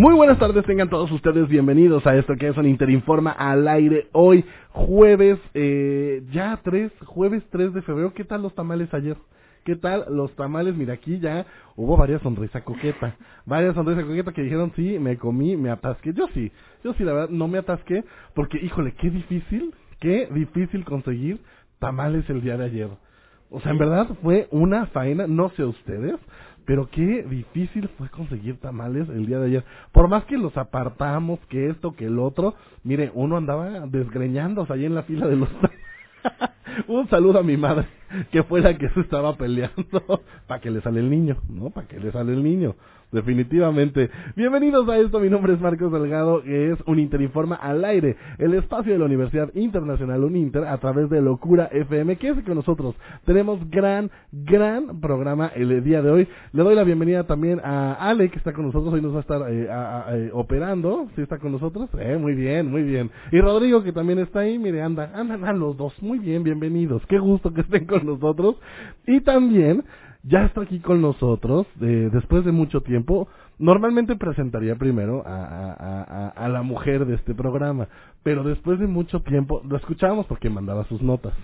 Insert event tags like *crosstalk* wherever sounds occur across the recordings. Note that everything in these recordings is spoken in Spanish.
Muy buenas tardes, tengan todos ustedes bienvenidos a esto que es un Interinforma al aire hoy, jueves, eh, ya 3, jueves 3 de febrero. ¿Qué tal los tamales ayer? ¿Qué tal los tamales? Mira, aquí ya hubo varias sonrisas coqueta, varias sonrisas coqueta que dijeron, sí, me comí, me atasqué. Yo sí, yo sí, la verdad, no me atasqué, porque, híjole, qué difícil, qué difícil conseguir tamales el día de ayer. O sea, en verdad fue una faena, no sé ustedes, pero qué difícil fue conseguir tamales el día de ayer. Por más que los apartamos, que esto, que el otro, mire, uno andaba desgreñándose ahí en la fila de los *laughs* Un saludo a mi madre, *laughs* que fue la que se estaba peleando *laughs* para que le sale el niño, ¿no? Para que le sale el niño definitivamente. Bienvenidos a esto, mi nombre es Marcos Delgado, que es un Interinforma al aire, el espacio de la Universidad Internacional Uninter a través de Locura FM. Quédese con nosotros, tenemos gran, gran programa el día de hoy. Le doy la bienvenida también a Ale, que está con nosotros, hoy nos va a estar eh, eh, operando, ¿sí está con nosotros? Eh, muy bien, muy bien. Y Rodrigo, que también está ahí, mire, anda, andan a los dos, muy bien, bienvenidos, qué gusto que estén con nosotros. Y también ya está aquí con nosotros después de mucho tiempo. Normalmente presentaría primero a, a, a, a, la mujer de este programa, pero después de mucho tiempo lo escuchábamos porque mandaba sus notas.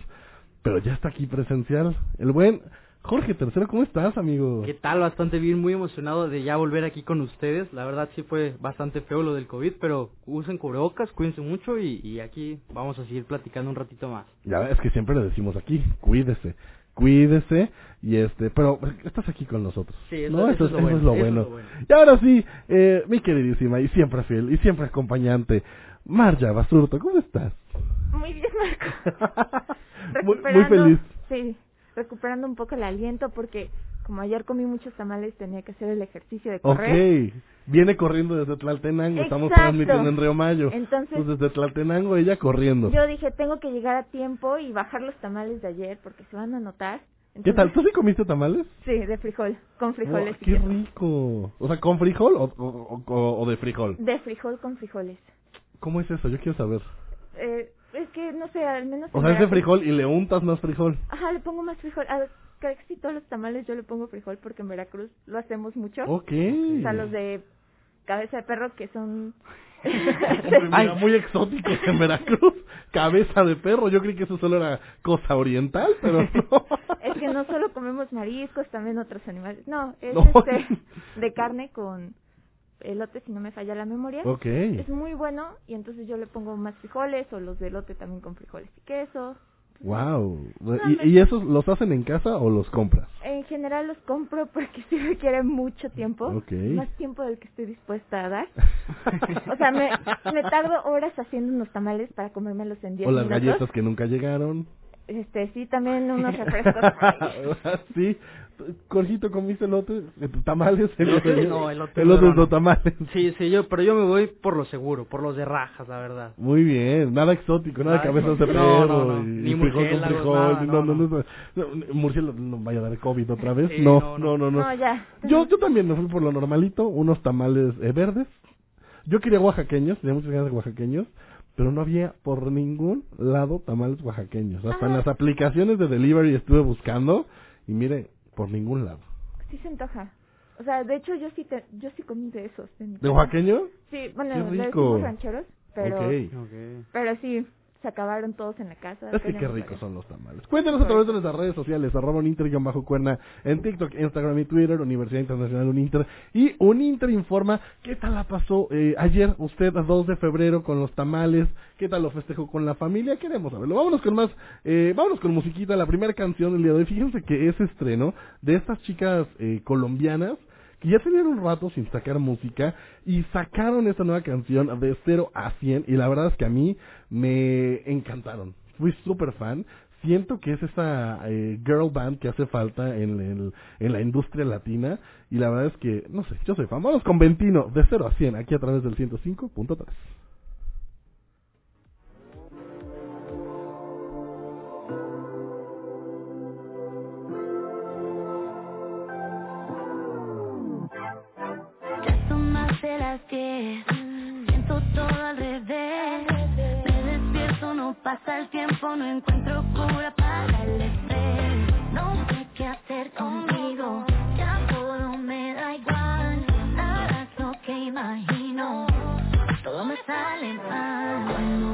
Pero ya está aquí presencial. El buen Jorge Tercero, ¿cómo estás, amigo? ¿Qué tal? Bastante bien, muy emocionado de ya volver aquí con ustedes. La verdad sí fue bastante feo lo del COVID, pero usen cubrebocas, cuídense mucho y, y aquí vamos a seguir platicando un ratito más. Ya es que siempre le decimos aquí, cuídese cuídese y este, pero estás aquí con nosotros. Sí, eso, ¿no? eso, eso, es, lo eso bueno, es lo eso bueno. es lo bueno. Y ahora sí, eh, mi queridísima y siempre fiel y siempre acompañante, Marja Basurto, ¿cómo estás? Muy bien, Marco. *laughs* *laughs* muy, muy feliz. Sí, recuperando un poco el aliento porque como ayer comí muchos tamales tenía que hacer el ejercicio de correr. Ok, viene corriendo desde Tlaltenango, estamos Exacto. transmitiendo en Río Mayo. Entonces, Pues desde Tlaltenango ella corriendo. yo dije, tengo que llegar a tiempo y bajar los tamales de ayer porque se van a notar. ¿Qué tal? ¿Tú sí comiste tamales? Sí, de frijol, con frijoles. Y ¡Qué rico! O sea, ¿con frijol o, o, o- o de frijol? De frijol con frijoles. ¿Cómo es eso? Yo quiero saber. Eh, es que, no sé, al menos... O sea, es de frijol y le untas más frijol. Ajá, le pongo más frijol. A casi todos los tamales yo le pongo frijol porque en Veracruz lo hacemos mucho. Ok. O sea, los de cabeza de perro que son... *laughs* *laughs* Muy exóticos en Veracruz. Cabeza de perro. Yo creí que eso solo era cosa oriental, pero *laughs* no. es que no solo comemos mariscos, también otros animales. No, es No. este de carne con elote, si no me falla la memoria. Es muy bueno y entonces yo le pongo más frijoles o los de elote también con frijoles y queso. Wow. No, ¿Y, ¿Y esos los hacen en casa o los compras? En general los compro porque *laughs* sí requiere mucho tiempo, más tiempo del que estoy dispuesta a dar. *laughs* o sea, me, me tardo horas haciendo unos tamales para comérmelos en 10 O las minutos. galletas que nunca llegaron. Este, sí, también unos refrescos. *laughs* sí. Corjito, ¿comiste elote? ¿Tamales? Elote, *laughs* No, elote Elotes no, tamales. Sí, sí, yo, pero yo me voy por lo seguro, por los de rajas, la verdad. Muy bien, nada exótico, nada de Nada cabezas de perro, No, no, Ni frijol con murciélagos, no, no, no, murciélago no vaya a dar COVID otra vez, Sí, no, no, no, no. no, no. No, ya. Yo, yo también me fui por lo normalito, unos tamales eh, verdes. Yo quería oaxaqueños, tenía muchas ganas de oaxaqueños, pero no había por ningún lado tamales oaxaqueños. Hasta en las aplicaciones de delivery estuve buscando y mire, por ningún lado. Sí se antoja. O sea, de hecho yo sí te, yo sí comí de esos. ¿De casa. oaxaqueño? Sí, bueno, decimos rancheros, pero Ok. pero sí se acabaron todos en la casa. Es que qué ricos son los tamales. Cuéntanos a través de nuestras redes sociales, arroba bajo cuerna en TikTok, Instagram y Twitter, Universidad Internacional Uninter. Y Uninter informa qué tal la pasó eh, ayer usted, 2 de febrero, con los tamales, qué tal lo festejó con la familia, queremos saberlo. Vámonos con más, eh, vámonos con musiquita, la primera canción del día de hoy. Fíjense que es estreno de estas chicas eh, colombianas que ya tenían un rato sin sacar música y sacaron esta nueva canción de 0 a 100 y la verdad es que a mí me encantaron. Fui súper fan. Siento que es esa eh, girl band que hace falta en, el- en la industria latina y la verdad es que, no sé, yo soy fan. Vamos con Ventino de 0 a 100 aquí a través del 105.3. las Siento todo al revés. Me despierto, no pasa el tiempo No encuentro cura para el estrés. No sé qué hacer conmigo Ya todo me da igual. Nada es lo que imagino. Todo me sale mal. Cuando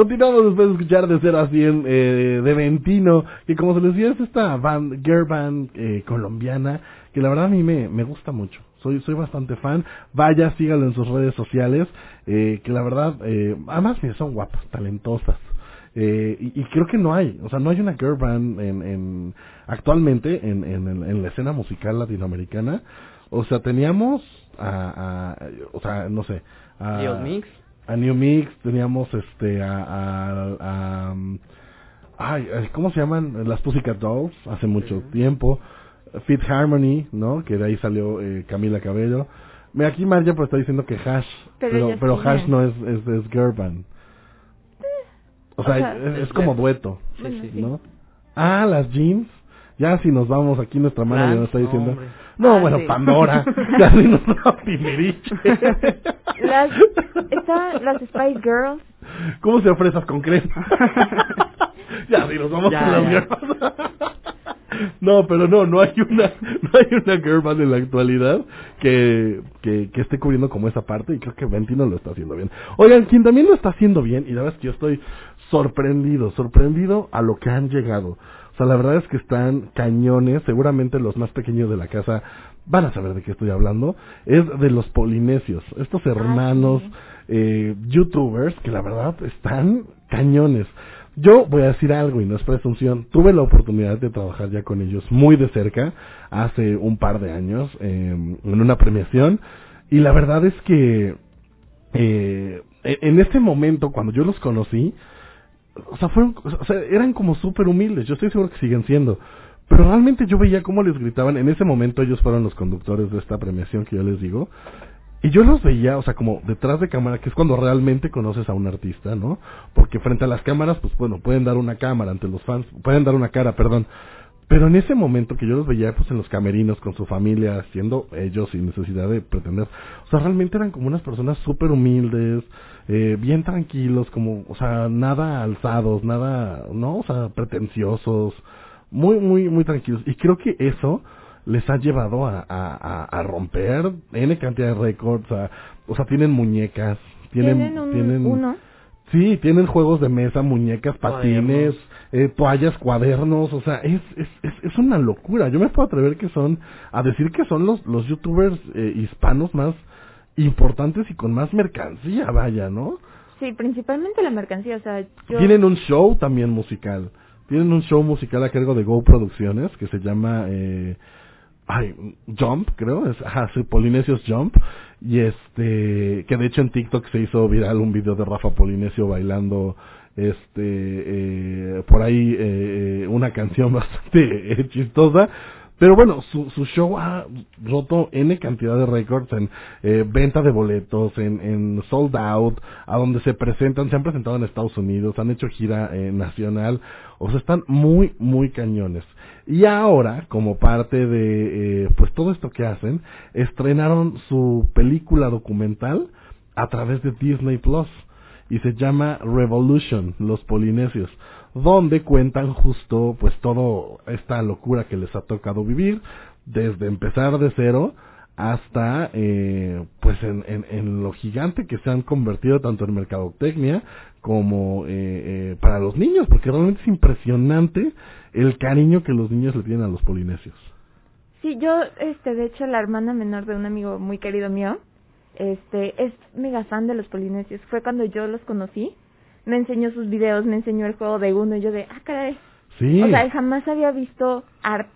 Continuamos después de escuchar de 0 a 100 eh, de Ventino, que como se les decía es esta band, girl band eh, colombiana, que la verdad a mí me, me gusta mucho. Soy, soy bastante fan. Vaya, sígalo en sus redes sociales, eh, que la verdad, eh, además son guapas, talentosas. Eh, y, y creo que no hay, o sea, no hay una girl band en, en actualmente en, en, en la escena musical latinoamericana. O sea, teníamos a, a o sea, no sé, a, Dios Mix. A New Mix, teníamos este a, a, a, um, ay, ¿cómo se llaman? Las Pussycat Dolls hace mucho tiempo. Fit Harmony, ¿no? Que de ahí salió eh, Camila Cabello. Mira, aquí Marja pues está diciendo que Hash, Pero pero, ella pero sí, Hash no es, es, es girl band. O sea, O sea, es, es como dueto, Sí. ¿no? Ah, las jeans. Ya si nos vamos, aquí nuestra mano ya nos está diciendo. hombre. No, Ah, bueno, sí. Pandora. *laughs* ya si nos va Timbiriche. *laughs* Las, *laughs* estaban las Spice Girls. ¿Cómo se ofrezas con crema? *laughs* ya, si nos vamos Ya, con las no, pero no, no hay una, no hay una girl band en la actualidad que, que, que esté cubriendo como esa parte y creo que Ventino lo está haciendo bien. Oigan, quien también lo está haciendo bien, y la verdad es que yo estoy sorprendido, sorprendido a lo que han llegado. O sea, la verdad es que están cañones, seguramente los más pequeños de la casa van a saber de qué estoy hablando, es de los polinesios, estos hermanos sí. eh, youtubers que la verdad están cañones. Yo voy a decir algo y no es presunción. Tuve la oportunidad de trabajar ya con ellos muy de cerca hace un par de años eh, en una premiación y la verdad es que eh, en este momento cuando yo los conocí, o sea, fueron, o sea, eran como súper humildes. Yo estoy seguro que siguen siendo. Pero realmente yo veía cómo les gritaban. En ese momento ellos fueron los conductores de esta premiación que yo les digo. Y yo los veía, o sea, como detrás de cámara, que es cuando realmente conoces a un artista, ¿no? Porque frente a las cámaras, pues bueno, pueden dar una cámara ante los fans, pueden dar una cara, perdón. Pero en ese momento que yo los veía, pues en los camerinos con su familia, siendo ellos sin necesidad de pretender, o sea, realmente eran como unas personas súper humildes, eh, bien tranquilos, como, o sea, nada alzados, nada, ¿no? O sea, pretenciosos, muy, muy, muy tranquilos. Y creo que eso les ha llevado a, a, a, a romper N cantidad de récords, a- o sea, tienen muñecas, tienen, Tienen un, tienen, uno. Sí, tienen juegos de mesa, muñecas, patines, eh, toallas, cuadernos, o sea, es, es, es, es una locura. Yo me puedo atrever que son, a decir que son los, los youtubers eh, hispanos más importantes y con más mercancía, vaya, ¿no? Sí, principalmente la mercancía, o sea, yo... Tienen un show también musical. Tienen un show musical a cargo de Go Producciones que se llama eh, ay, Jump, creo, es ajá, sí, Polinesios Jump. Y este que de hecho en TikTok se hizo viral un video de Rafa Polinesio bailando este eh, por ahí eh, una canción *laughs* bastante eh, chistosa, Pero bueno, su, su show ha roto N cantidad de récords en eh, venta de boletos, en, en sold out, a donde se presentan, se han presentado en Estados Unidos, han hecho gira eh, nacional, o sea, están muy, muy cañones. Y ahora, como parte de, eh, pues todo esto que hacen, estrenaron su película documental a través de Disney Plus y se llama Revolution, los polinesios donde cuentan justo pues todo esta locura que les ha tocado vivir desde empezar de cero hasta eh, pues en, lo gigante que se han convertido tanto en mercadotecnia como eh, eh, para los niños porque realmente es impresionante el cariño que los niños le tienen a los polinesios. Sí yo este de hecho la hermana menor de un amigo muy querido mío este es mega fan de los polinesios. Fue cuando yo los conocí me enseñó sus videos, me enseñó el juego de uno y yo de, ah, caray. Sí. O sea, jamás había visto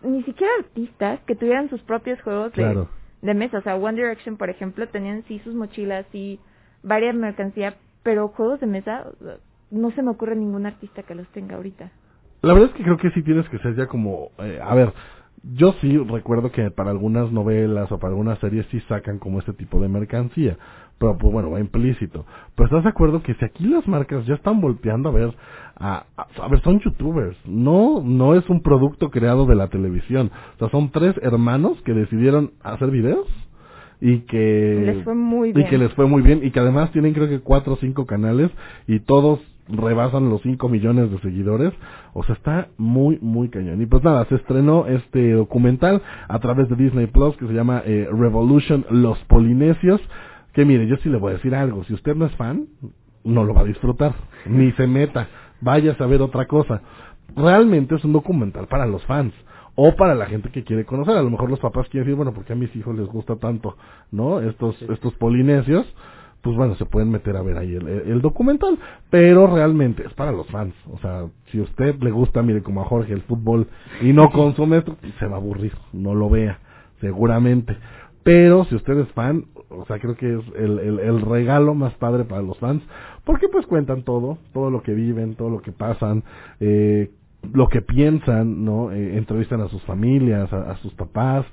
ni siquiera artistas que tuvieran sus propios juegos de, de mesa. O sea, One Direction, por ejemplo, tenían sí sus mochilas y varias mercancía, pero juegos de mesa, no se me ocurre ningún artista que los tenga ahorita. La verdad es que creo que sí tienes que ser ya como, eh, a ver, yo sí recuerdo que para algunas novelas o para algunas series sí sacan como este tipo de mercancía pero pues bueno, va implícito. Pero estás de acuerdo que si aquí las marcas ya están volteando a ver, a, a, ver, son youtubers, no, no es un producto creado de la televisión. O sea, son tres hermanos que decidieron hacer videos y que les fue muy bien. y que les fue muy bien y que además tienen creo que cuatro o cinco canales y todos rebasan los 5 millones de seguidores. O sea, está muy, muy cañón. Y pues nada, se estrenó este documental a través de Disney Plus que se llama eh, Revolution Los Polinesios. Que mire, yo sí le voy a decir algo. Si usted no es fan, no lo va a disfrutar. Ni se meta. Vaya a saber otra cosa. Realmente es un documental para los fans o para la gente que quiere conocer. A lo mejor los papás quieren decir, bueno, porque a mis hijos les gusta tanto, ¿no? Estos, estos polinesios, pues bueno, se pueden meter a ver ahí el, el, documental, pero realmente es para los fans. O sea, si a usted le gusta, mire, como a Jorge, el fútbol y no *laughs* consume esto, se va a aburrir, no lo vea, seguramente. Pero si usted es fan, o sea, creo que es el, el, regalo más padre para los fans, porque pues cuentan todo, todo lo que viven, todo lo que pasan, eh, lo que piensan, ¿no? Eh, entrevistan a sus familias, a sus papás.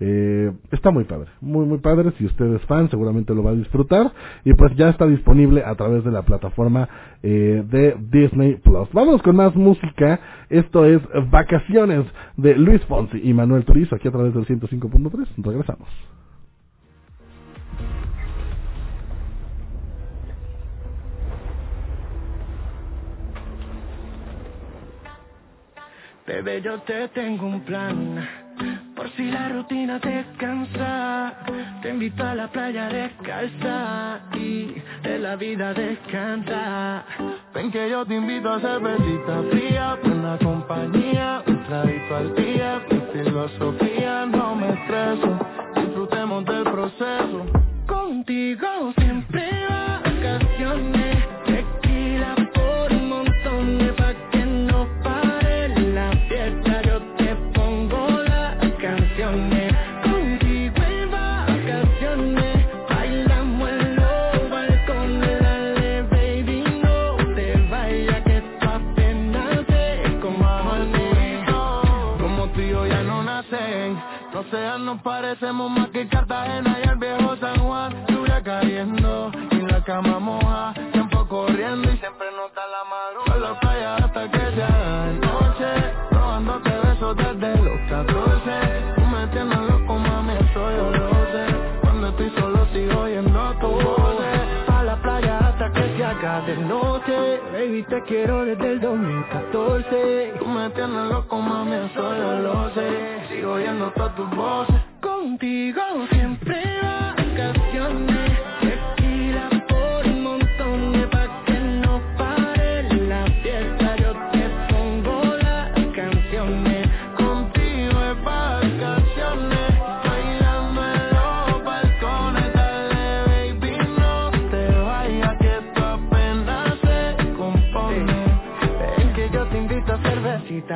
Eh, está muy padre, muy muy padre. Si usted es fan, seguramente lo va a disfrutar. Y pues ya está disponible a través de la plataforma eh, de Disney Plus. Vamos con más música. Esto es Vacaciones de Luis Fonsi y Manuel Turizo aquí a través del 105.3. Regresamos. Bebé, yo te tengo un plan. Por si la rutina te cansa, te invito a la playa descalza y de la vida descansa. Ven que yo te invito a cervecita fría, buena compañía, un traguito al día, mi filosofía, no me estreso, disfrutemos del proceso. Contigo parecemos más que Cartagena y el viejo San Juan. Lluvia cayendo y la cama moja. Tiempo corriendo y siempre nota la madrugada. Por la playa hasta que se haga de noche. Robándote besos desde los 14. Tú me tienes loco, mami, eso yo lo sé. Cuando estoy solo sigo oyendo tu voz. A la playa hasta que se haga de noche. Baby, te quiero desde el 2014. Tú me tienes loco, mami, eso yo lo sé. Sigo oyendo todas tus voces. Contigo siempre vacaciones.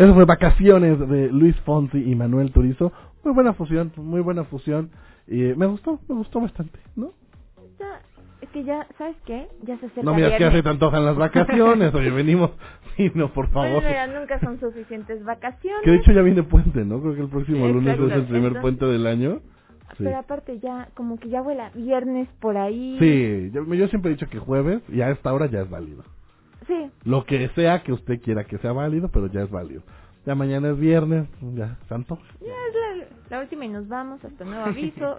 Eso fue Vacaciones de Luis Fonsi y Manuel Turizo. Muy buena fusión, muy buena fusión. Y me gustó, me gustó bastante, ¿no? es que ya, ¿sabes qué? Ya se acerca No miras que hace tanto en las vacaciones, oye, venimos, *laughs* y no, por favor. Bueno, nunca son suficientes vacaciones. Que de hecho ya viene puente, ¿no? Creo que el próximo lunes es el primer puente del año. Pero aparte ya, como que ya vuela viernes por ahí. Sí, yo, yo siempre he dicho que jueves y a esta hora ya es válido. Sí. Lo que sea que usted quiera que sea válido, pero ya es válido. Ya mañana es viernes, ya, santo. Ya es la, última y nos vamos hasta nuevo *laughs* aviso.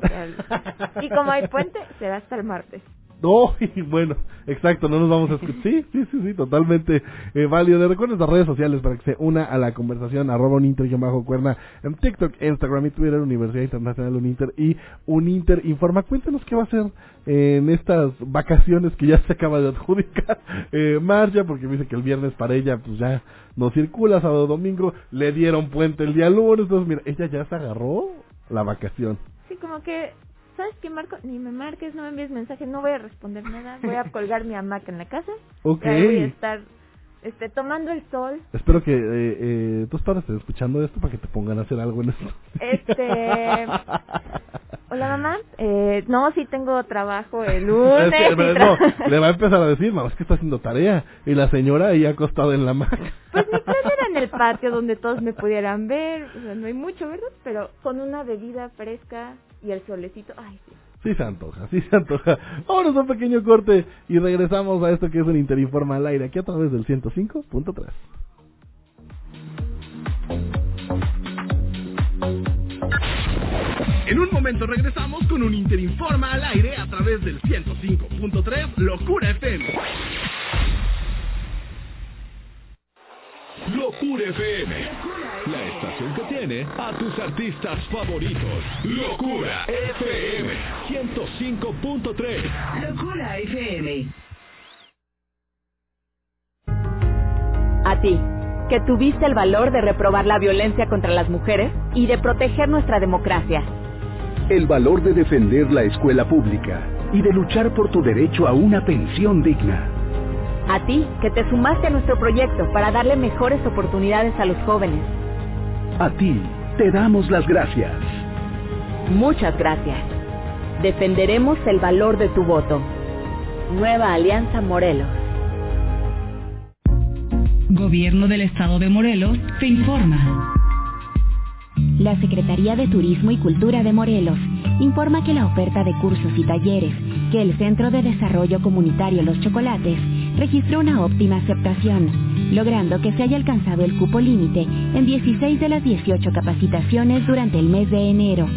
y como hay puente, será hasta el martes. *laughs* No, y bueno, exacto, no nos vamos a escuchar. Sí, sí, sí, sí, totalmente eh, válido. Le recuerdo las redes sociales para que se una a la conversación, arroba bajo cuerna en TikTok, Instagram y Twitter, Universidad Internacional Uninter y Uninter Informa. Cuéntanos qué va a hacer en estas vacaciones que ya se acaba de adjudicar *laughs* eh, Marcia, porque dice que el viernes para ella, pues ya no circula, sábado, domingo, le dieron puente el día lunes, entonces mira, ella ya se agarró la vacación. Sí, como que ¿sabes qué, Marco? Ni me marques, no me envíes mensaje, no voy a responder nada. Voy a *laughs* colgar mi hamaca en la casa. Ok. Y voy a estar este, tomando el sol. Espero que eh, eh, tus padres estén escuchando esto para que te pongan a hacer algo en esto. Este... *laughs* Hola mamá, eh, no, sí tengo trabajo el *laughs* lunes. le va a empezar a decir, mamá, es que está haciendo tarea. Y la señora ahí acostada en la hamaca. Pues mi plan era en el patio donde todos me pudieran ver. O sea, no hay mucho, ¿verdad? Pero con una bebida fresca, y el solecito, ay, sí. Sí se antoja, sí se antoja. Vámonos a un pequeño corte y regresamos a esto que es un Interinforma al aire, aquí a través del 105.3. En un momento regresamos con un Interinforma al aire a través del 105.3 Locura FM. Locura FM. La estación que tiene a tus artistas favoritos. Locura FM 105.3. Locura FM. A ti, que tuviste el valor de reprobar la violencia contra las mujeres y de proteger nuestra democracia. El valor de defender la escuela pública y de luchar por tu derecho a una pensión digna a ti, que te sumaste a nuestro proyecto para darle mejores oportunidades a los jóvenes. A ti, te damos las gracias. Muchas gracias. Defenderemos el valor de tu voto. Nueva Alianza Morelos. Gobierno del Estado de Morelos te informa. La Secretaría de Turismo y Cultura de Morelos informa que la oferta de cursos y talleres que el Centro de Desarrollo Comunitario Los Chocolates registró una óptima aceptación, logrando que se haya alcanzado el cupo límite en 16 de las 18 capacitaciones durante el mes de enero.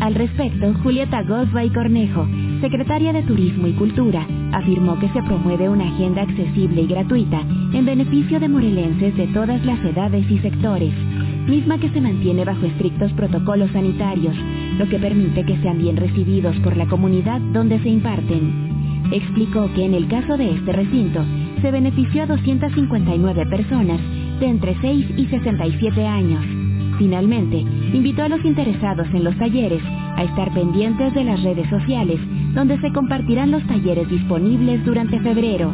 Al respecto, Julieta Gosba y Cornejo, secretaria de Turismo y Cultura, afirmó que se promueve una agenda accesible y gratuita en beneficio de morelenses de todas las edades y sectores misma que se mantiene bajo estrictos protocolos sanitarios, lo que permite que sean bien recibidos por la comunidad donde se imparten. Explicó que en el caso de este recinto, se benefició a 259 personas de entre 6 y 67 años. Finalmente, invitó a los interesados en los talleres a estar pendientes de las redes sociales, donde se compartirán los talleres disponibles durante febrero.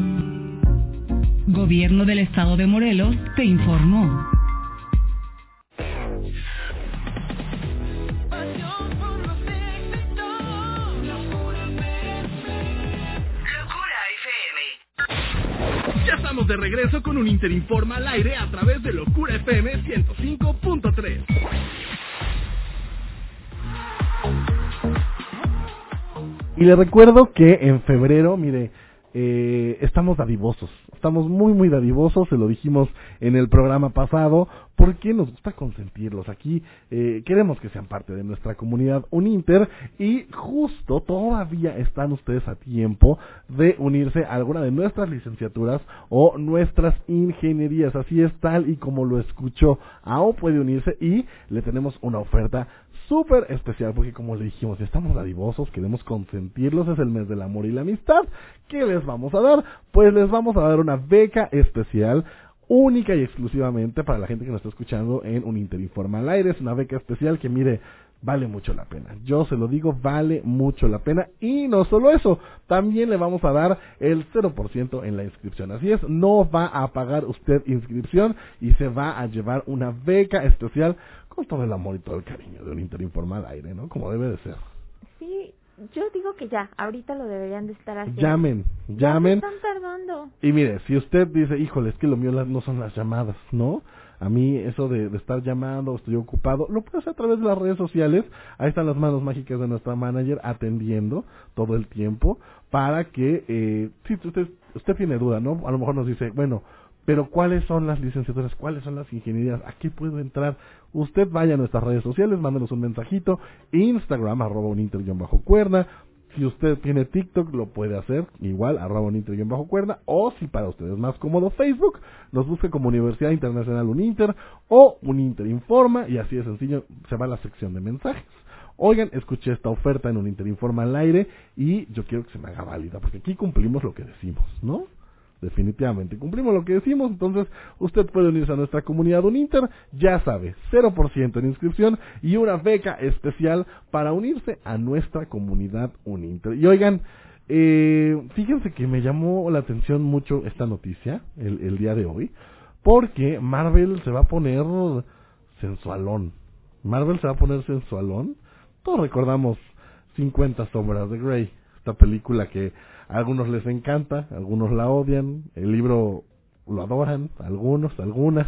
Gobierno del Estado de Morelos te informó. De regreso con un Interinforma al aire a través de Locura FM 105.3. Y le recuerdo que en febrero, mire, eh, estamos dadivosos. Estamos muy, muy dadivosos, se lo dijimos en el programa pasado, porque nos gusta consentirlos. Aquí eh, queremos que sean parte de nuestra comunidad Uninter y justo todavía están ustedes a tiempo de unirse a alguna de nuestras licenciaturas o nuestras ingenierías. Así es tal y como lo escuchó. AO puede unirse y le tenemos una oferta súper especial porque como le dijimos, estamos dadivosos, queremos consentirlos, es el mes del amor y la amistad. ¿Qué les vamos a dar? Pues les vamos a dar una beca especial única y exclusivamente para la gente que nos está escuchando en un Interinforma al aire. Es una beca especial que mire, vale mucho la pena. Yo se lo digo, vale mucho la pena. Y no solo eso, también le vamos a dar el 0% en la inscripción. Así es, no va a pagar usted inscripción y se va a llevar una beca especial con todo el amor y todo el cariño de un Interinformal aire, ¿no? Como debe de ser. Sí, yo digo que ya, ahorita lo deberían de estar haciendo. Llamen, llamen. están tardando. Y mire, si usted dice, híjole, es que lo mío no son las llamadas, ¿no? A mí eso de, estar llamando, estoy ocupado, lo puede hacer a través de las redes sociales. Ahí están las manos mágicas de nuestra manager atendiendo todo el tiempo para que, eh, si usted, usted tiene duda, ¿no? A lo mejor nos dice, bueno, pero ¿cuáles son las licenciaturas? ¿Cuáles son las ingenierías? ¿A qué puedo entrar? Usted vaya a nuestras redes sociales, mándenos un mensajito, Instagram, arroba un bajo cuerda, si usted tiene TikTok, lo puede hacer igual, arroba Uninter y bajo cuerda, o si para ustedes es más cómodo Facebook, nos busque como Universidad Internacional Uninter o Uninter Informa, y así de sencillo, se va a la sección de mensajes. Oigan, escuché esta oferta en Uninter Informa al aire y yo quiero que se me haga válida, porque aquí cumplimos lo que decimos, ¿no? Definitivamente. Cumplimos lo que decimos, entonces usted puede unirse a nuestra comunidad Uninter, ya sabe, 0% en inscripción y una beca especial para unirse a nuestra comunidad Uninter. Y oigan, eh, fíjense que me llamó la atención mucho esta noticia el, el día de hoy, porque Marvel se va a poner sensualón. Marvel se va a poner sensualón. Todos recordamos 50 sombras de Grey, esta película que algunos les encanta, algunos la odian, el libro lo adoran, algunos, algunas,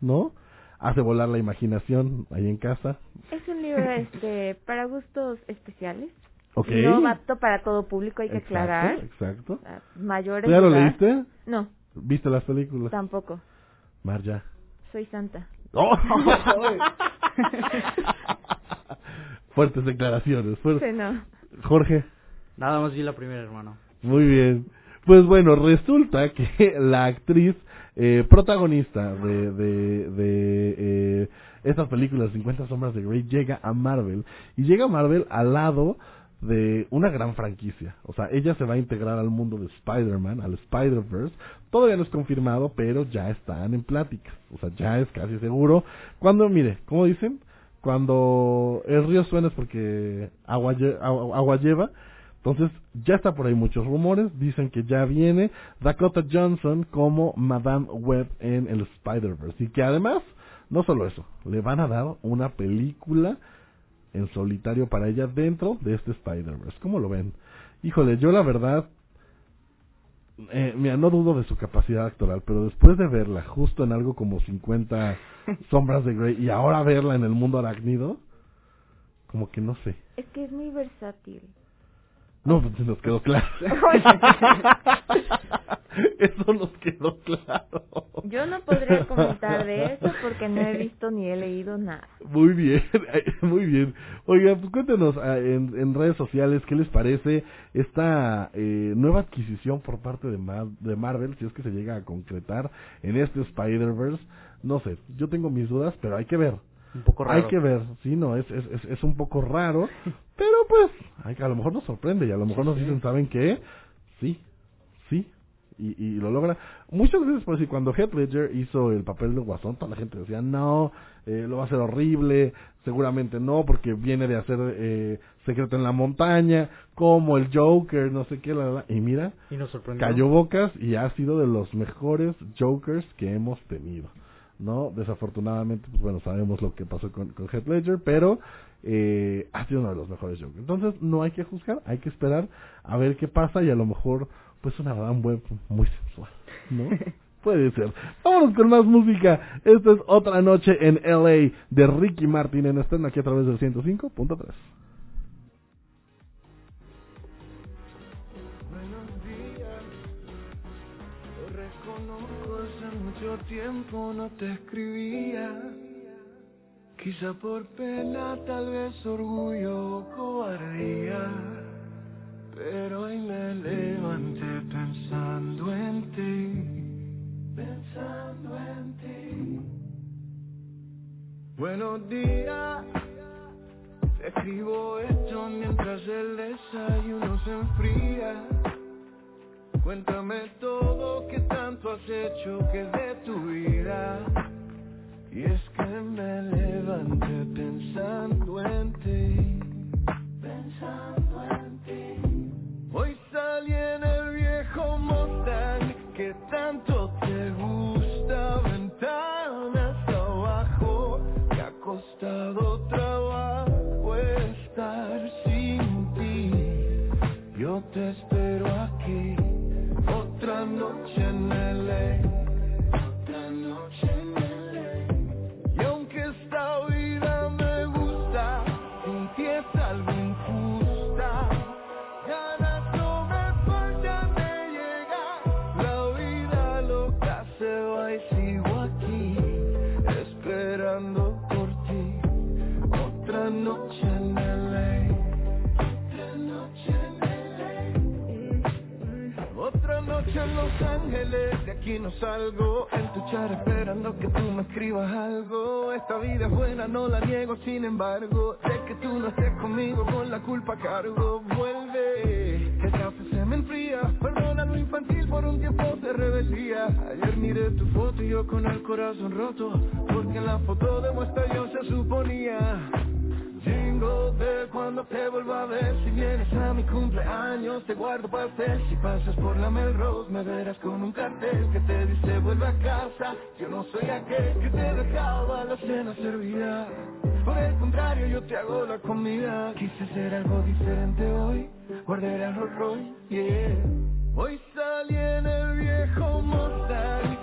¿no? Hace volar la imaginación ahí en casa. Es un libro *laughs* este para gustos especiales. Okay. No apto para todo público, hay que aclarar. Exacto. Mayores. ¿Ya lo leíste? No. ¿Viste las películas? Tampoco. Marja. Soy santa. ¡Oh! *laughs* Fuertes declaraciones. Fuertes. Sí, no. Jorge. Nada más vi la primera, hermano. Muy bien. Pues bueno, resulta que *laughs* la actriz eh, protagonista de, de, de eh, películas 50 sombras de Grey llega a Marvel y llega a Marvel al lado de una gran franquicia. O sea, ella se va a integrar al mundo de Spider-Man, al Spider-Verse. Todavía no es confirmado, pero ya están en pláticas. O sea, ya es casi seguro. Cuando, mire, ¿cómo dicen? Cuando el río suena es porque agua, agua lleva. Entonces, ya está por ahí muchos rumores. Dicen que ya viene Dakota Johnson como Madame Web en el Spider-Verse. Y que además, no solo eso, le van a dar una película en solitario para ella dentro de este Spider-Verse. ¿Cómo lo ven? Híjole, yo la verdad, eh, mira, no dudo de su capacidad actoral, pero después de verla justo en algo como 50 *laughs* sombras de Grey y ahora verla en el mundo arácnido, como que no sé. Es que es muy versátil. No, pues nos quedó claro. *laughs* *laughs* eso nos quedó claro. Yo no podría comentar de eso porque no he *laughs* visto ni he leído nada. Muy bien, muy bien. Oiga, pues cuéntenos ah, en, redes sociales qué les parece esta eh, nueva adquisición por parte de, de Marvel, si es que se llega a concretar en este Spider-Verse. No sé, yo tengo mis dudas, pero hay que ver. Un poco raro. Hay que ver, sí, no, es, es, es un poco raro, *laughs* pero pues, hay, a lo mejor nos sorprende y a lo mejor nos dicen, ¿saben qué? Sí, sí, y, y lo logra. Muchas veces, por decir, cuando Heath Ledger hizo el papel de Guasón, toda la gente decía, no, eh, lo va a hacer horrible, seguramente no, porque viene de hacer eh, Secreto en la Montaña, como el Joker, no sé qué, la, y mira, y nos cayó bocas y ha sido de los mejores Jokers que hemos tenido. ¿No? Desafortunadamente, pues bueno, sabemos lo que pasó con, con Heath Ledger, pero eh, ha sido uno de los mejores Jokers. Entonces, no hay que juzgar, hay que esperar a ver qué pasa y a lo mejor, pues una gran web muy sensual, ¿no? *laughs* Puede ser. Vámonos con más música. Esta es Otra Noche en LA de Ricky Martin en Estén aquí a través del 105.3. tiempo no te escribía. Quizá por pena, tal vez orgullo o cobardía. Pero hoy me levanté pensando en ti, pensando en ti. Buenos días, te escribo esto mientras el desayuno se enfría. Cuéntame todo que tanto has hecho que de tu vida. Y es que me levanté pensando en ti. Pensando en ti. Hoy salí en el viejo Mustang que tanto te No salgo. En tu chat esperando que tú me escribas algo. Esta vida es buena, no la niego, sin embargo. Sé que tú no estés conmigo, con la culpa cargo. Vuelve, el café se me enfría. Perdona lo infantil por un tiempo de rebeldía. Ayer miré tu foto y yo con el corazón roto. Porque en la foto de muestra yo se suponía. Cuando te vuelva a ver. Si vienes a mi cumpleaños te guardo pastel Si pasas por la Melrose me verás con un cartel Que te dice vuelve a casa Yo no soy aquel que te dejaba la cena servida. Por el contrario yo te hago la comida. Quise hacer algo diferente hoy Guardé el Rolls Royce, yeah. Hoy salí en el viejo Mustang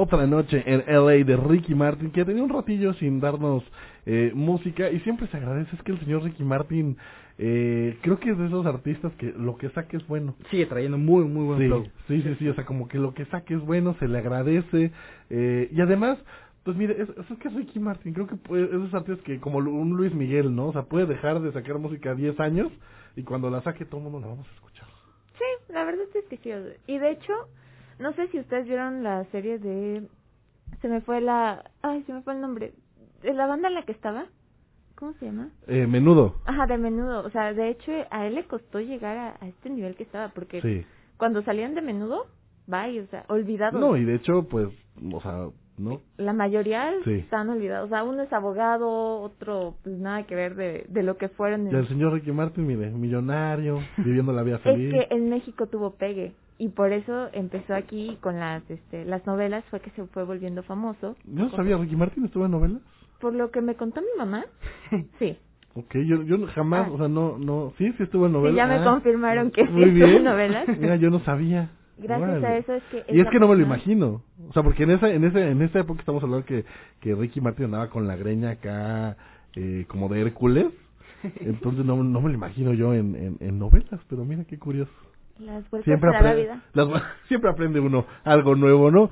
Otra noche en LA de Ricky Martin, que tenía un ratillo sin darnos eh, música y siempre se agradece. Es que el señor Ricky Martin, eh, creo que es de esos artistas que lo que saque es bueno. Sigue trayendo muy, muy buen Sí, flow. sí, sí, sí, o sea, como que lo que saque es bueno, se le agradece. Eh, y además, pues mire, es, es que es Ricky Martin, creo que puede- es de esos artistas que como un Luis Miguel, ¿no? O sea, puede dejar de sacar música 10 años y cuando la saque todo el mundo la vamos a escuchar. Sí, la verdad es que sí. Y de hecho, no sé si ustedes vieron la serie de... Se me fue la... Ay, se me fue el nombre. ¿De la banda en la que estaba? ¿Cómo se llama? Eh, menudo. Ajá, de menudo. O sea, de hecho, a él le costó llegar a, a este nivel que estaba, porque Sí. cuando salían de menudo, bye, o sea, olvidados. No, y de hecho, pues, o sea, ¿no? La mayoría Sí. están olvidados. O sea, uno es abogado, otro, pues nada que ver de, de lo que fueron. Y el señor Ricky Martin, mire, millonario, *laughs* viviendo la vida Es feliz. que en México tuvo pegue y por eso empezó aquí con las este, las novelas fue que se fue volviendo famoso. No sabía, Ricky Martin estuvo en novelas. Por lo que me contó mi mamá, *laughs* sí. Ok, yo, yo jamás, Ah. o sea, no, no, sí, sí estuvo en novelas. ya me Ah, confirmaron que sí muy estuvo en novelas. *laughs* Mira, yo no sabía. Gracias Órale. a eso es que... Y es esa que no me lo imagino. O sea, porque en esa, en ese, en esa época estamos hablando que, que Ricky Martin andaba con la greña acá, eh, como de Hércules. *laughs* Entonces no, no me lo imagino yo en, en, en novelas, pero mira qué curioso. Las vueltas Siempre, de la aprende, vida. las- *laughs* siempre aprende uno algo nuevo, ¿no?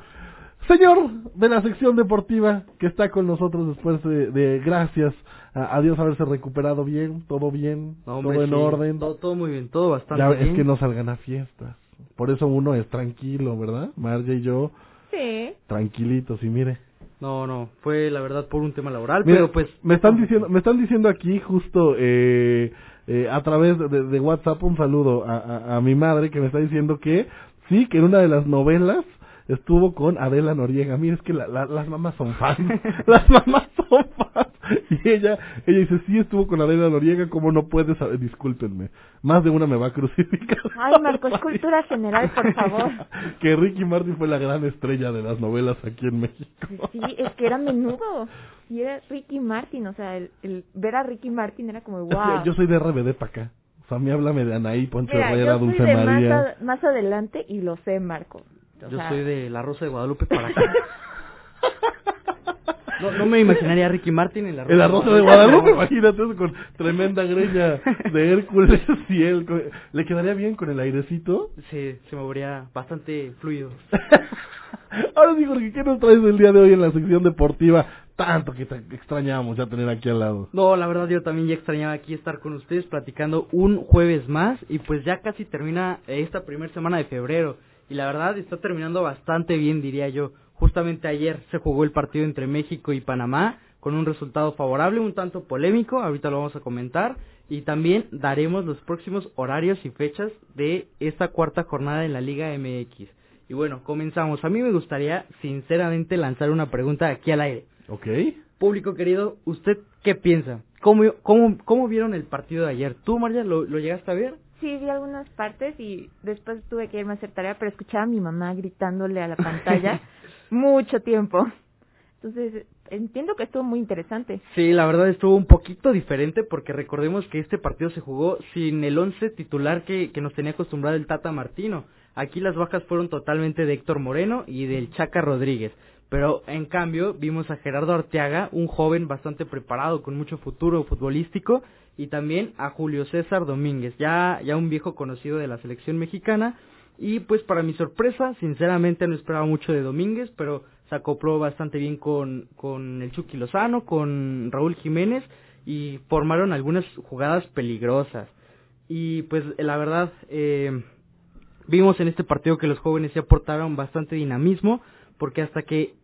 Señor de la sección deportiva que está con nosotros después de, de gracias a, a Dios haberse recuperado bien, todo bien, hombre, todo en sí, orden. Todo, todo muy bien, todo bastante Ya bien. es que no salgan a fiestas. Por eso uno es tranquilo, ¿verdad? Marja y yo, Sí. tranquilitos y mire. No, no, fue la verdad por un tema laboral, Mire, pero pues... me están diciendo, me están diciendo aquí justo eh, eh, a través de, de WhatsApp un saludo a, a, a mi madre que me está diciendo que sí, que en una de las novelas estuvo con Adela Noriega. Mira, es que la- la- las mamás son fans. *laughs* las mamás son fans. *laughs* Ella, ella dice, sí estuvo con Adela Noriega, ¿cómo no puedes saber? Discúlpenme. Más de una me va a crucificar. Ay, Marco, es cultura general, por favor. *laughs* que Ricky Martin fue la gran estrella de las novelas aquí en México. Sí, es que era menudo. Y era Ricky Martin, o sea, el, el ver a Ricky Martin era como, wow. Yo soy de RBD para acá. O sea, a mí háblame de Anaí, Poncho Mira, Herrera, yo soy Dulce de María. más, a- más adelante y lo sé, Marco. O Yo sea, soy de La Rosa de Guadalupe para acá. *laughs* No, no me imaginaría a Ricky Martin en La Rosa, En la Rosa de Guadalupe, imagínate eso con tremenda greña de Hércules y él. con- ¿Le quedaría bien con el airecito? Sí, se movería bastante fluido. *laughs* Ahora sí, Jorge, ¿qué nos traes el día de hoy en la sección deportiva? tanto que te extrañamos ya tener aquí al lado. No, la verdad yo también ya extrañaba aquí estar con ustedes platicando un jueves más y pues ya casi termina esta primera semana de febrero y la verdad está terminando bastante bien diría yo. Justamente ayer se jugó el partido entre México y Panamá con un resultado favorable, un tanto polémico, ahorita lo vamos a comentar y también daremos los próximos horarios y fechas de esta cuarta jornada en la Liga MX. Y bueno, comenzamos. A mí me gustaría sinceramente lanzar una pregunta aquí al aire. Ok. Público querido, ¿usted qué piensa? ¿Cómo, cómo, cómo vieron el partido de ayer? ¿Tú, María, lo, lo llegaste a ver? Sí, vi algunas partes y después tuve que irme a hacer tarea, pero escuchaba a mi mamá gritándole a la pantalla *laughs* mucho tiempo. Entonces, entiendo que estuvo muy interesante. Sí, la verdad estuvo un poquito diferente porque recordemos que este partido se jugó sin el once titular que, que nos tenía acostumbrado el Tata Martino. Aquí las bajas fueron totalmente de Héctor Moreno y del Chaca Rodríguez. Pero en cambio vimos a Gerardo Arteaga, un joven bastante preparado, con mucho futuro futbolístico, y también a Julio César Domínguez, ya, ya un viejo conocido de la selección mexicana. Y pues para mi sorpresa, sinceramente no esperaba mucho de Domínguez, pero se acopló bastante bien con, con el Chucky Lozano, con Raúl Jiménez, y formaron algunas jugadas peligrosas. Y pues la verdad, eh, vimos en este partido que los jóvenes se aportaron bastante dinamismo, porque hasta que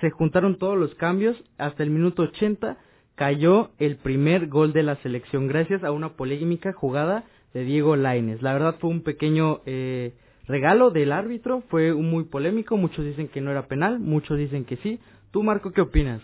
se juntaron todos los cambios, hasta el minuto 80 cayó el primer gol de la selección gracias a una polémica jugada de Diego Laines. La verdad fue un pequeño eh, regalo del árbitro, fue un muy polémico, muchos dicen que no era penal, muchos dicen que sí. ¿Tú, Marco, qué opinas?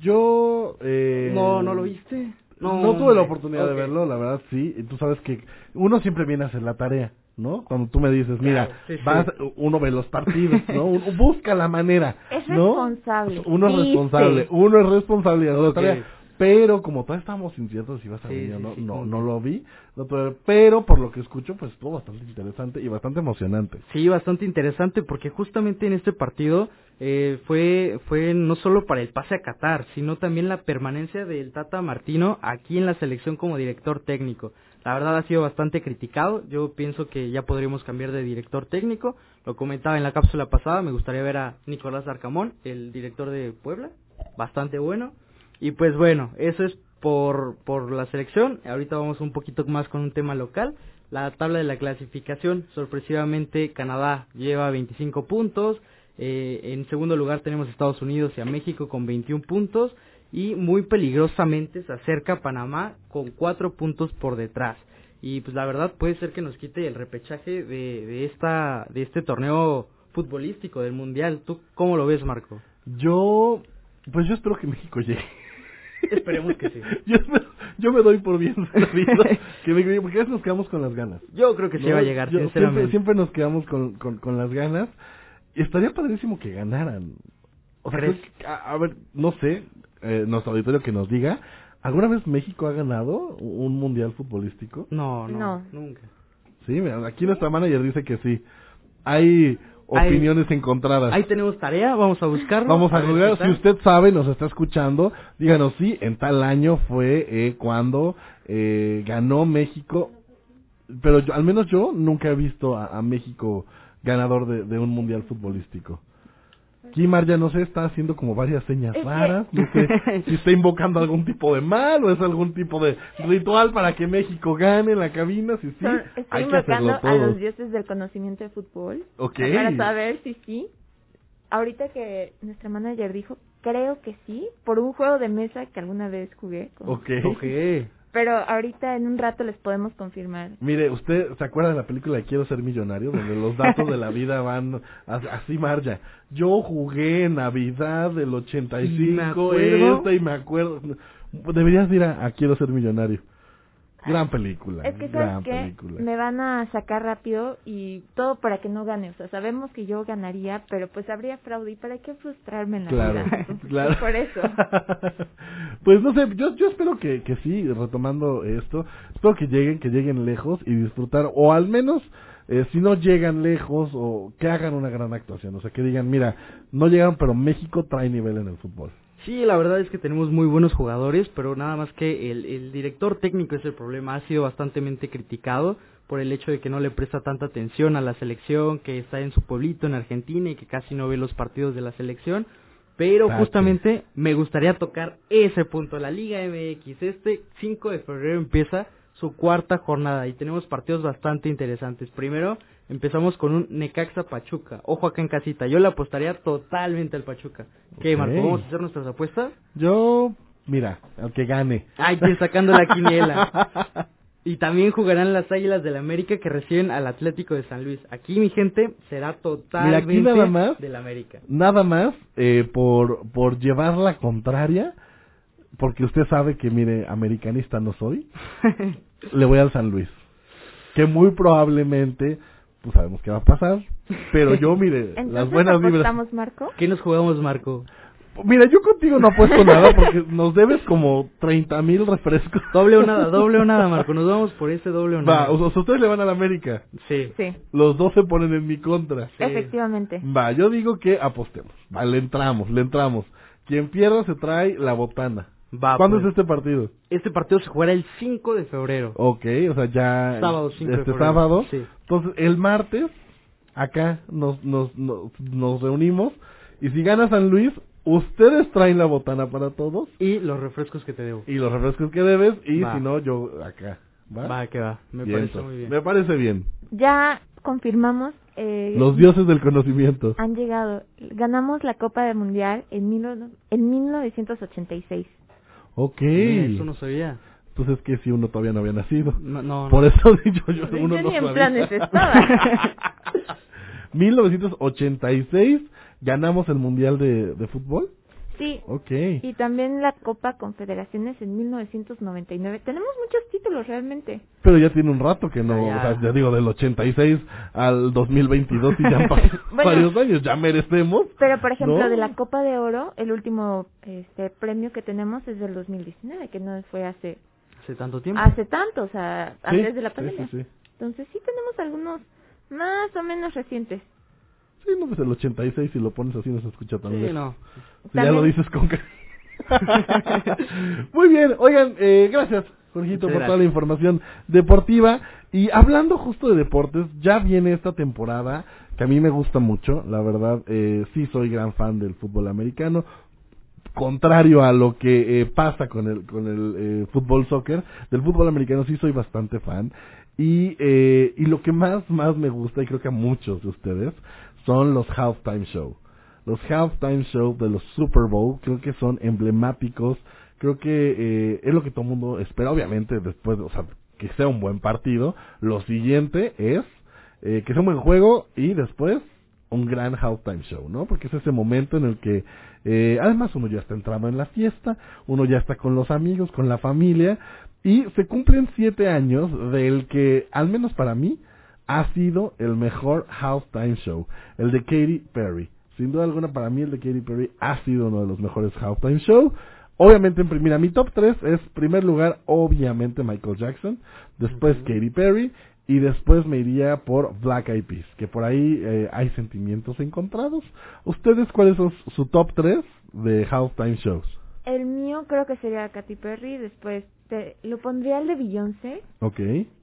Yo... Eh, no, ¿no lo viste? No, tuve la oportunidad de verlo, la verdad sí. Y tú sabes que uno siempre viene a hacer la tarea. ¿no? Cuando tú me dices, mira, vas, uno ve los partidos, ¿no? *laughs* busca la manera, es ¿no? responsable. Uno es responsable, uno es responsable okay. Pero como todavía estábamos inciertos si ibas a venir no, no, no lo vi, no pero por lo que escucho, pues estuvo bastante interesante y bastante emocionante. Sí, bastante interesante porque justamente en este partido eh, fue, fue no solo para el pase a Qatar, sino también la permanencia del Tata Martino aquí en la selección como director técnico. La verdad ha sido bastante criticado. Yo pienso que ya podríamos cambiar de director técnico. Lo comentaba en la cápsula pasada. Me gustaría ver a Nicolás Arcamón, el director de Puebla. Bastante bueno. Y pues bueno, eso es por, por la selección. Ahorita vamos un poquito más con un tema local. La tabla de la clasificación. Sorpresivamente, Canadá lleva 25 puntos. Eh, en segundo lugar tenemos Estados Unidos y a México con 21 puntos y muy peligrosamente se acerca Panamá con cuatro puntos por detrás. Y pues la verdad puede ser que nos quite el repechaje de, de, esta, de este torneo futbolístico del Mundial. ¿Tú cómo lo ves, Marco? Yo, pues yo espero que México llegue. Esperemos que sí. *laughs* yo, yo me doy por bien *laughs* que me, porque a veces nos quedamos con las ganas. Yo creo que sí va a llegar, sinceramente. Siempre, siempre, nos quedamos con, con, con las ganas. Y estaría padrísimo que ganaran. O sea, a, ver, no sé, eh, nuestro auditorio que nos diga, ¿alguna vez México ha ganado un mundial futbolístico? No, no, nunca. Sí, aquí nuestra manager dice que sí. Hay opiniones encontradas. Ahí tenemos tarea, vamos a buscarlo. Vamos a, buscar, si usted sabe, nos está escuchando, díganos sí, en tal año fue eh, cuando eh, ganó México, pero al menos yo nunca he visto a, México ganador de un mundial futbolístico. Aquí ya no sé, está haciendo como varias señas raras. No sé *laughs* si está invocando algún tipo de mal o es algún tipo de ritual para que México gane en la cabina. Si sí, estoy invocando a los dioses del conocimiento de fútbol. Para saber si sí. Ahorita que nuestra manager dijo, creo que sí, por un juego de mesa que alguna vez jugué. Con... Ok. okay. Pero ahorita en un rato les podemos confirmar. Mire, ¿usted se acuerda de la película de Quiero ser millonario? Donde los datos de la vida van así marcha. Yo jugué en Navidad del 85, esta y me acuerdo. Deberías ir a Quiero ser millonario. Gran película. Es que sabes que me van a sacar rápido y todo para que no gane. O sea, sabemos que yo ganaría, pero pues habría fraude y para qué frustrarme en la claro, vida. *laughs* claro. Por eso. *laughs* pues no sé, yo, yo espero que, que sí, retomando esto, espero que lleguen, que lleguen lejos y disfrutar, o al menos eh, si no llegan lejos o que hagan una gran actuación, o sea, que digan, mira, no llegaron, pero México trae nivel en el fútbol. Sí, la verdad es que tenemos muy buenos jugadores, pero nada más que el, el director técnico es el problema. Ha sido bastante criticado por el hecho de que no le presta tanta atención a la selección, que está en su pueblito en Argentina y que casi no ve los partidos de la selección. Pero justamente me gustaría tocar ese punto. La Liga MX, este 5 de febrero empieza su cuarta jornada y tenemos partidos bastante interesantes. Primero, empezamos con un Necaxa Pachuca. Ojo acá en casita, yo le apostaría totalmente al Pachuca. ¿Qué, Marco? ¿Vamos a hacer nuestras apuestas? Yo, mira, al que gane. Ay, estoy sacando la quiniela. *laughs* Y también jugarán las Águilas del América que reciben al Atlético de San Luis. Aquí, mi gente, será totalmente Mira, aquí nada más, del América. Nada más, eh, por, por llevar la contraria, porque usted sabe que, mire, americanista no soy, *laughs* le voy al San Luis. Que muy probablemente, pues sabemos qué va a pasar, pero yo, *laughs* mire, las buenas vibras... Marco? ¿Qué nos jugamos, Marco? Mira, yo contigo no apuesto *laughs* nada porque nos debes como 30 mil refrescos. Doble o nada, doble o nada, Marco. Nos vamos por ese doble o nada. Va, o sea, ustedes le van a la América. Sí. Sí. Los dos se ponen en mi contra. Sí. Efectivamente. Va, yo digo que apostemos. Va, le entramos, le entramos. Quien pierda se trae la botana. Va, ¿Cuándo pues. es este partido? Este partido se jugará el 5 de febrero. Ok, o sea, ya... Sábado 5 de Este febrero. sábado. Sí. Entonces, el martes, acá nos, nos, nos, nos reunimos. Y si gana San Luis, ustedes traen la botana para todos. Y los refrescos que te debo. Y los refrescos que debes. Y Va. si no, yo acá. ¿Va? Va, que va. Me Bien, parece muy bien. Me parece bien. Ya confirmamos. Eh, Los dioses del conocimiento. Han llegado. Ganamos la Copa del Mundial en, mil, en 1986. Ok. Mira, Eso no sabía. Pues es que si uno todavía no había nacido. No, no, Por no. eso *laughs* dicho yo, Yo uno no ni en planes estaba. 1986 ganamos el Mundial de, de Fútbol. Sí. Ok. Y también la Copa Confederaciones en 1999. Tenemos muchos títulos realmente. Pero ya tiene un rato que no, Ya. o sea, ya digo, del 86 al 2022 y ya *laughs* han pasado Bueno. varios años, ya merecemos. Pero por ejemplo, ¿No? de la Copa de Oro, el último este premio que tenemos es del 2019, que no fue hace Hace tanto tiempo. hace tanto, o sea, Sí, antes de la sí, pandemia. sí, sí. Entonces sí tenemos algunos más o menos recientes. Sí, no, pues el 86 si lo pones así no se escucha tan Sí, lejos. no. Si ya lo dices con... *laughs* Muy bien, oigan, eh, gracias Jorgito por toda la información deportiva. Y hablando justo de deportes, ya viene esta temporada que a mí me gusta mucho, la verdad, eh, sí soy gran fan del fútbol americano. Contrario a lo que eh, pasa con el, con el eh, fútbol soccer, del fútbol americano sí soy bastante fan. Y, eh, y lo que más, más me gusta, y creo que a muchos de ustedes, son los halftime show. Los halftime show de los Super Bowl creo que son emblemáticos. Creo que eh, es lo que todo el mundo espera, obviamente, después, o sea, que sea un buen partido. Lo siguiente es eh, que sea un buen juego y después un gran halftime show, ¿no? Porque es ese momento en el que, eh, además, uno ya está entrando en la fiesta, uno ya está con los amigos, con la familia, y se cumplen siete años del que, al menos para mí, ha sido el mejor halftime show, el de Katy Perry. Sin duda alguna, para mí el de Katy Perry ha sido uno de los mejores halftime show. Obviamente, en primera, mi top 3 es, primer lugar, obviamente Michael Jackson, después Katy Perry, y después me iría por Black Eyed Peas, que por ahí eh, hay sentimientos encontrados. ¿Ustedes cuáles son su top 3 de halftime shows? El mío creo que sería Katy Perry, después te, lo pondría el de Beyoncé Ok.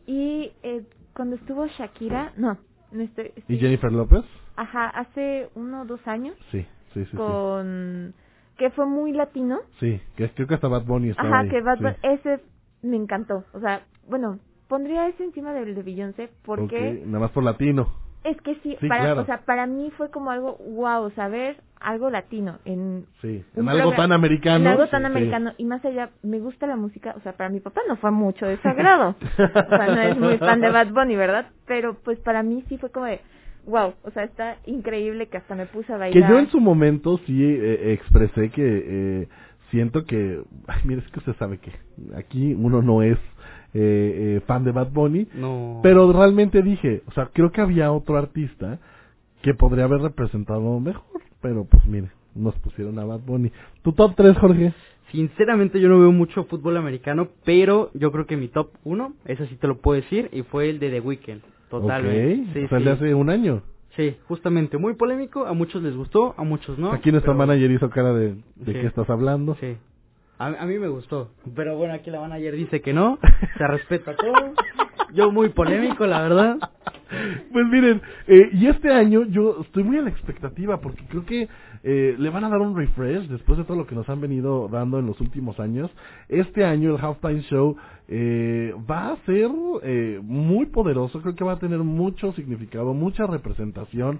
y eh, cuando estuvo Shakira, no, no estoy, ¿Y Jennifer López? ajá, hace uno o dos años Sí, sí, sí. sí. con que fue muy latino, Sí, que creo que hasta Bad Bunny estaba ajá, ahí, que Bad sí. Bunny- ese me encantó, o sea, bueno, pondría ese encima del de Beyoncé porque nada más por latino. Es que sí, Sí, para, claro. o sea, para mí fue como algo wow, saber algo latino en Sí, en algo tan americano. En algo tan sí. americano. Y más allá, me gusta la música. O sea, para mi papá no fue mucho de su agrado. *laughs* o sea, no es muy fan de Bad Bunny, ¿verdad? Pero pues para mí sí fue como de, wow. O sea, está increíble que hasta me puse a Que bailar. yo en su momento sí eh, expresé que eh, siento que, ay, mire, es que usted sabe que aquí uno no es eh, eh, fan de Bad Bunny, No. pero realmente dije, o sea, creo que había otro artista que podría haber representado mejor, pero pues mire, nos pusieron a Bad Bunny. ¿Tu top 3, Jorge? Sinceramente yo no veo mucho fútbol americano, pero yo creo que mi top 1, ese sí te lo puedo decir, y fue el de The Weeknd. Totalmente. Ok, Sí, o sea, el de sí. hace un año. Sí, justamente, muy polémico, a muchos les gustó, a muchos no. Aquí nuestra pero- manager hizo cara de, de Sí. qué estás hablando. Sí. A, a mí me gustó, pero bueno, aquí la manager dice que no, se respeta todo. Yo muy polémico, la verdad. pues miren, eh, y este año yo estoy muy a la expectativa porque creo que eh, le van a dar un refresh después de todo lo que nos han venido dando en los últimos años. Este año el Halftime Show eh, va a ser eh, muy poderoso, creo que va a tener mucho significado, mucha representación.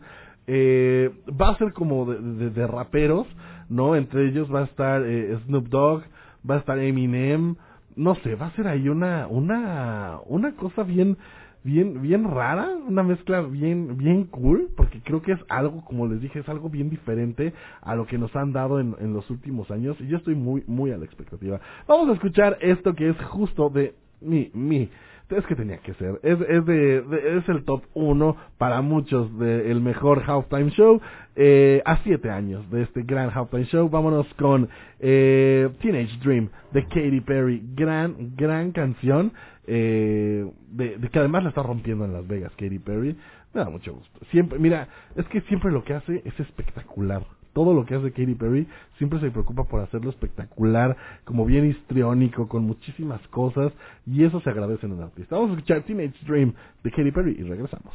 Eh, va a ser como de, de, raperos, ¿no? Entre ellos va a estar eh, Snoop Dogg, va a estar Eminem, no sé, va a ser ahí una, una, una cosa bien, bien, bien rara, una mezcla bien, bien cool, porque creo que es algo, como les dije, es algo bien diferente a lo que nos han dado en, en los últimos años, y yo estoy muy, muy a la expectativa. Vamos a escuchar esto que es justo de mi, mi, es que tenía que ser. Es, es, de, es el top 1 para muchos del mejor halftime show. Eh, a siete años de este gran halftime show, vámonos con eh, Teenage Dream de Katy Perry. Gran, gran canción. Eh, de, de, que además la está rompiendo en Las Vegas, Katy Perry. Me da mucho gusto. Siempre, mira, es que siempre lo que hace es espectacular todo lo que hace Katy Perry siempre se preocupa por hacerlo espectacular, como bien histriónico, con muchísimas cosas, y eso se agradece en un artista. Vamos a escuchar Teenage Dream de Katy Perry y regresamos.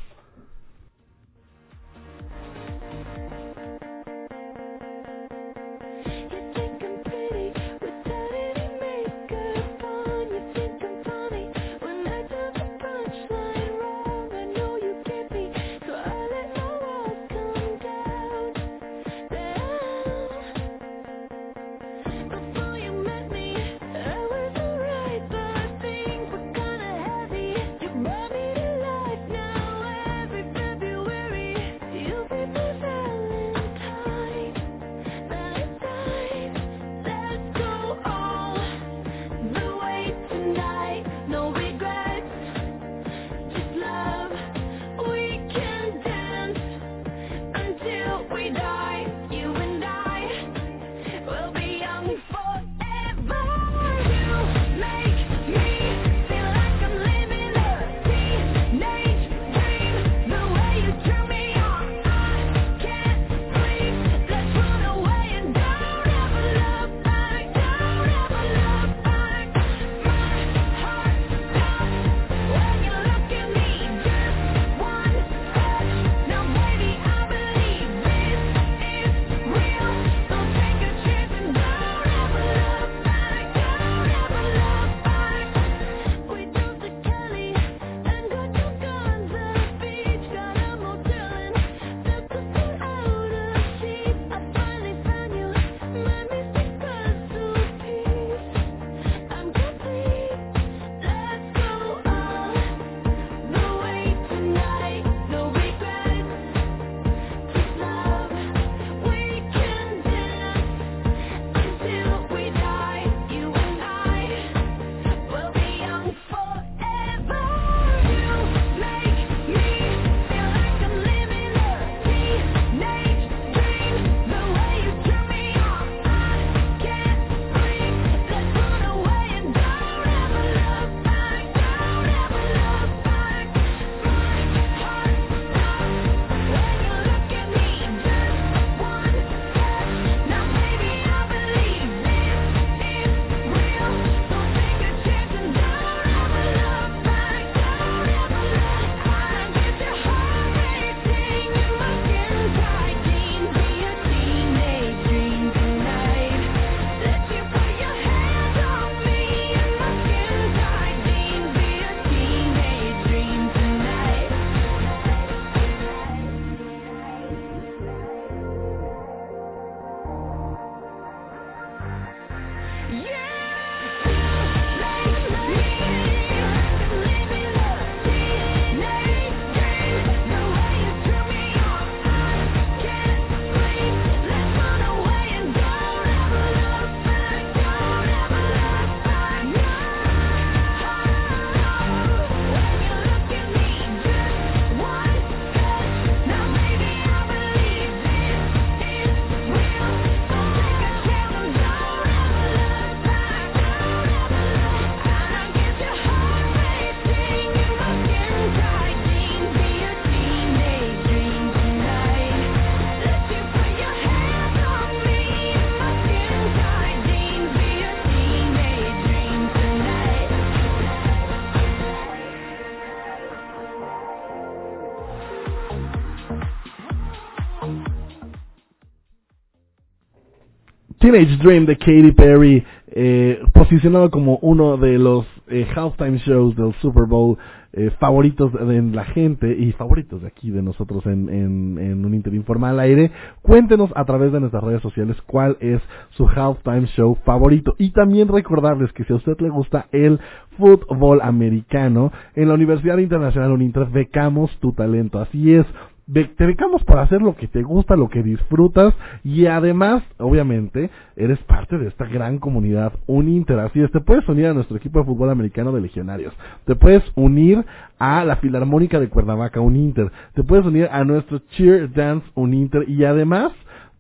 Teenage Dream de Katy Perry, eh, posicionado como uno de los eh, halftime shows del Super Bowl eh, favoritos de la gente y favoritos de aquí de nosotros en, en, en un Interinforma al aire. Cuéntenos a través de nuestras redes sociales cuál es su halftime show favorito. Y también recordarles que si a usted le gusta el fútbol americano, en la Universidad Internacional Uninter becamos tu talento. Así es, te becamos para hacer lo que te gusta, lo que disfrutas y además, obviamente, eres parte de esta gran comunidad Uninter. Así es, te puedes unir a nuestro equipo de fútbol americano de legionarios, te puedes unir a la Filarmónica de Cuernavaca Uninter, te puedes unir a nuestro Cheer Dance Uninter y además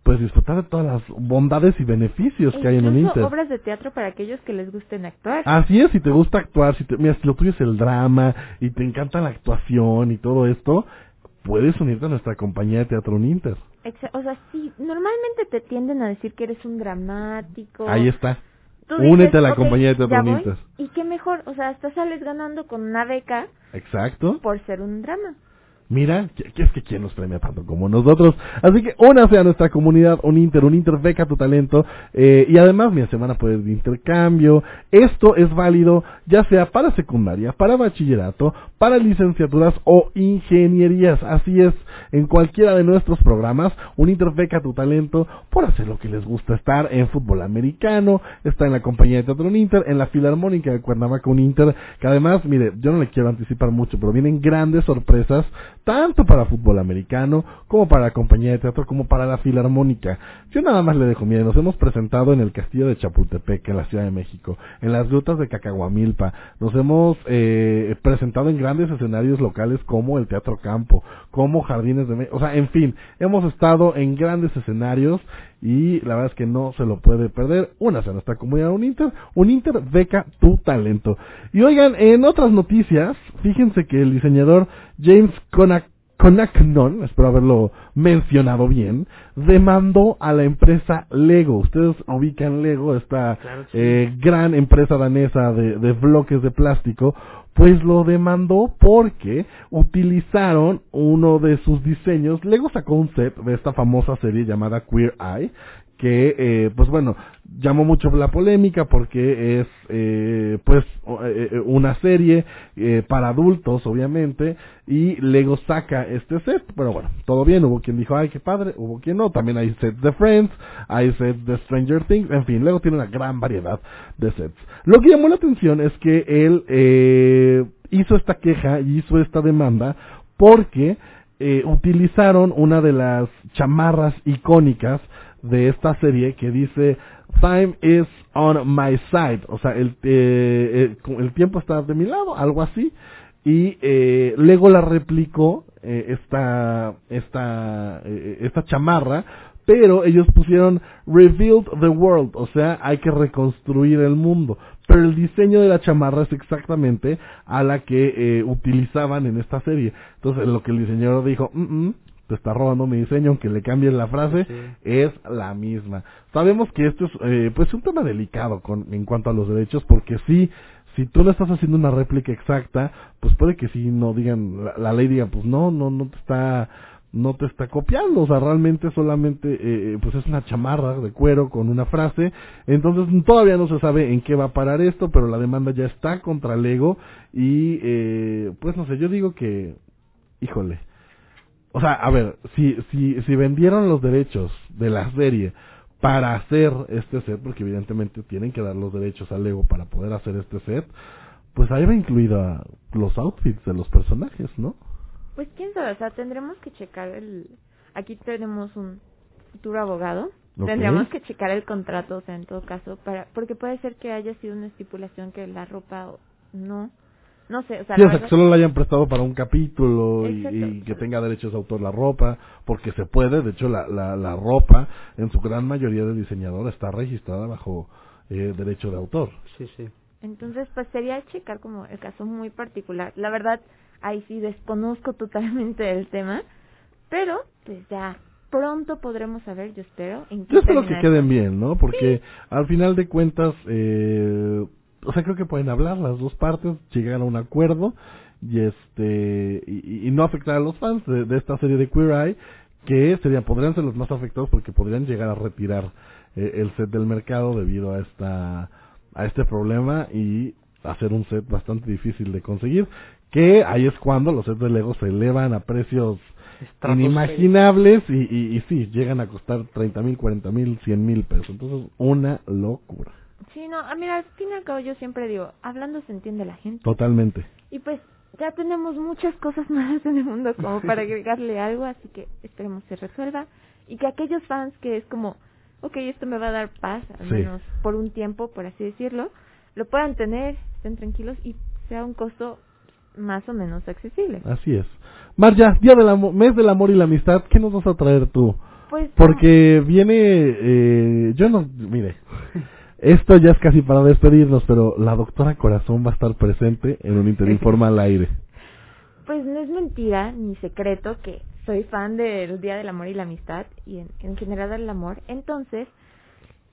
pues disfrutar de todas las bondades y beneficios que hay en Uninter. obras de teatro para aquellos que les gusten actuar. Así es, si te gusta actuar, si te, mira, si lo tuyo es el drama y te encanta la actuación y todo esto, puedes unirte a nuestra compañía de Teatro Uninter. O sea, sí, normalmente te tienden a decir que eres un dramático. Ahí está. Únete a la compañía de Teatro. Y qué mejor, o sea, hasta sales ganando con una beca. Exacto. Por ser un drama. Mira, es que quién nos premia tanto como nosotros. Así que únase a nuestra comunidad, un Inter, un Inter beca tu talento. Eh, y además, mi semana puede de intercambio. Esto es válido ya sea para secundaria, para bachillerato, para licenciaturas o ingenierías. Así es, en cualquiera de nuestros programas, un Inter beca tu talento por hacer lo que les gusta estar en fútbol americano, está en la compañía de teatro un Inter, en la filarmónica de Cuernavaca un Inter, que además, mire, yo no le quiero anticipar mucho, pero vienen grandes sorpresas tanto para fútbol americano, como para la compañía de teatro, como para la filarmónica. Yo nada más le dejo, mire, nos hemos presentado en el castillo de Chapultepec, en la Ciudad de México, en las rutas de Cacahuamilpa, nos hemos eh, presentado en grandes escenarios locales como el Teatro Campo, como Jardines de México, o sea, en fin, hemos estado en grandes escenarios y la verdad es que no se lo puede perder. Únase a nuestra comunidad un Inter, un Inter beca tu talento. Y oigan, en otras noticias, fíjense que el diseñador James Conaknon, espero haberlo mencionado bien, demandó a la empresa Lego. Ustedes ubican Lego, esta eh, gran empresa danesa de, de bloques de plástico, pues lo demandó porque utilizaron uno de sus diseños. Lego sacó un set de esta famosa serie llamada Queer Eye, que eh, pues bueno llamó mucho la polémica porque es eh, pues eh, eh, una serie para adultos obviamente y Lego saca este set pero bueno todo bien hubo quien dijo ay qué padre hubo quien no también hay sets de Friends hay sets de Stranger Things en fin Lego tiene una gran variedad de sets. Lo que llamó la atención es que él hizo esta queja y hizo esta demanda porque utilizaron una de las chamarras icónicas de esta serie que dice Time is on my side, o sea, el, eh, eh, el tiempo está de mi lado, algo así, y eh, Lego la replicó eh, esta esta eh, esta chamarra, pero ellos pusieron revealed the world, o sea, hay que reconstruir el mundo, pero el diseño de la chamarra es exactamente a la que utilizaban en esta serie. Entonces, lo que el diseñador dijo, mm, mm te está robando mi diseño, aunque le cambien la frase, es la misma. Sabemos que esto es eh, pues un tema delicado con, en cuanto a los derechos, porque sí, si tú le estás haciendo una réplica exacta, pues puede que si no digan, la, ley diga, pues no, no, no te está no te está copiando, o sea, realmente solamente eh, eh, pues es una chamarra de cuero con una frase, entonces todavía no se sabe en qué va a parar esto, pero la demanda ya está contra Lego y eh, pues no sé, yo digo que, híjole, o sea, a ver, si, si, si vendieron los derechos de la serie para hacer este set, porque evidentemente tienen que dar los derechos a Lego para poder hacer este set, pues ahí va incluida los outfits de los personajes, ¿no? Pues quién sabe, o sea, tendremos que checar el... Aquí tenemos un futuro abogado. Tendríamos que checar el contrato, o sea, en todo caso, para porque puede ser que haya sido una estipulación que la ropa no no sé, o sea, que solo la hayan prestado para un capítulo y, que tenga derechos de autor la ropa, porque se puede, de hecho la, la, la ropa en su gran mayoría de diseñador está registrada bajo eh, derecho de autor. Sí, sí. Entonces, pues sería checar como el caso muy particular. La verdad, ahí sí desconozco totalmente el tema, pero pues ya pronto podremos saber, yo espero. En yo espero que queden bien, ¿no? Porque al final de cuentas, eh, o sea, creo que pueden hablar las dos partes, llegar a un acuerdo y este y, no afectar a los fans de, esta serie de Queer Eye que serían podrían ser los más afectados porque podrían llegar a retirar eh, el set del mercado debido a esta a este problema y hacer un set bastante difícil de conseguir que ahí es cuando los sets de Lego se elevan a precios inimaginables y, y, y, sí, llegan a costar 30 mil, 40 mil, 100 mil pesos. Entonces, una locura. Sí, no, a mira, al fin y al cabo yo siempre digo, hablando se entiende la gente. Totalmente. Y pues ya tenemos muchas cosas *laughs* malas en el mundo como para agregarle algo, así que esperemos se resuelva. Y que aquellos fans que es como, ok, esto me va a dar paz, al menos por un tiempo, por así decirlo, lo puedan tener, estén tranquilos y sea un costo más o menos accesible. Así es. Marja, Día del amor, Mes del Amor y la Amistad, ¿qué nos vas a traer tú? Pues Porque viene, eh, yo no, mire, esto ya es casi para despedirnos, pero la doctora Corazón va a estar presente en un Interinforma *laughs* al aire. Pues no es mentira ni secreto que soy fan del Día del Amor y la Amistad y en, en general del amor. Entonces,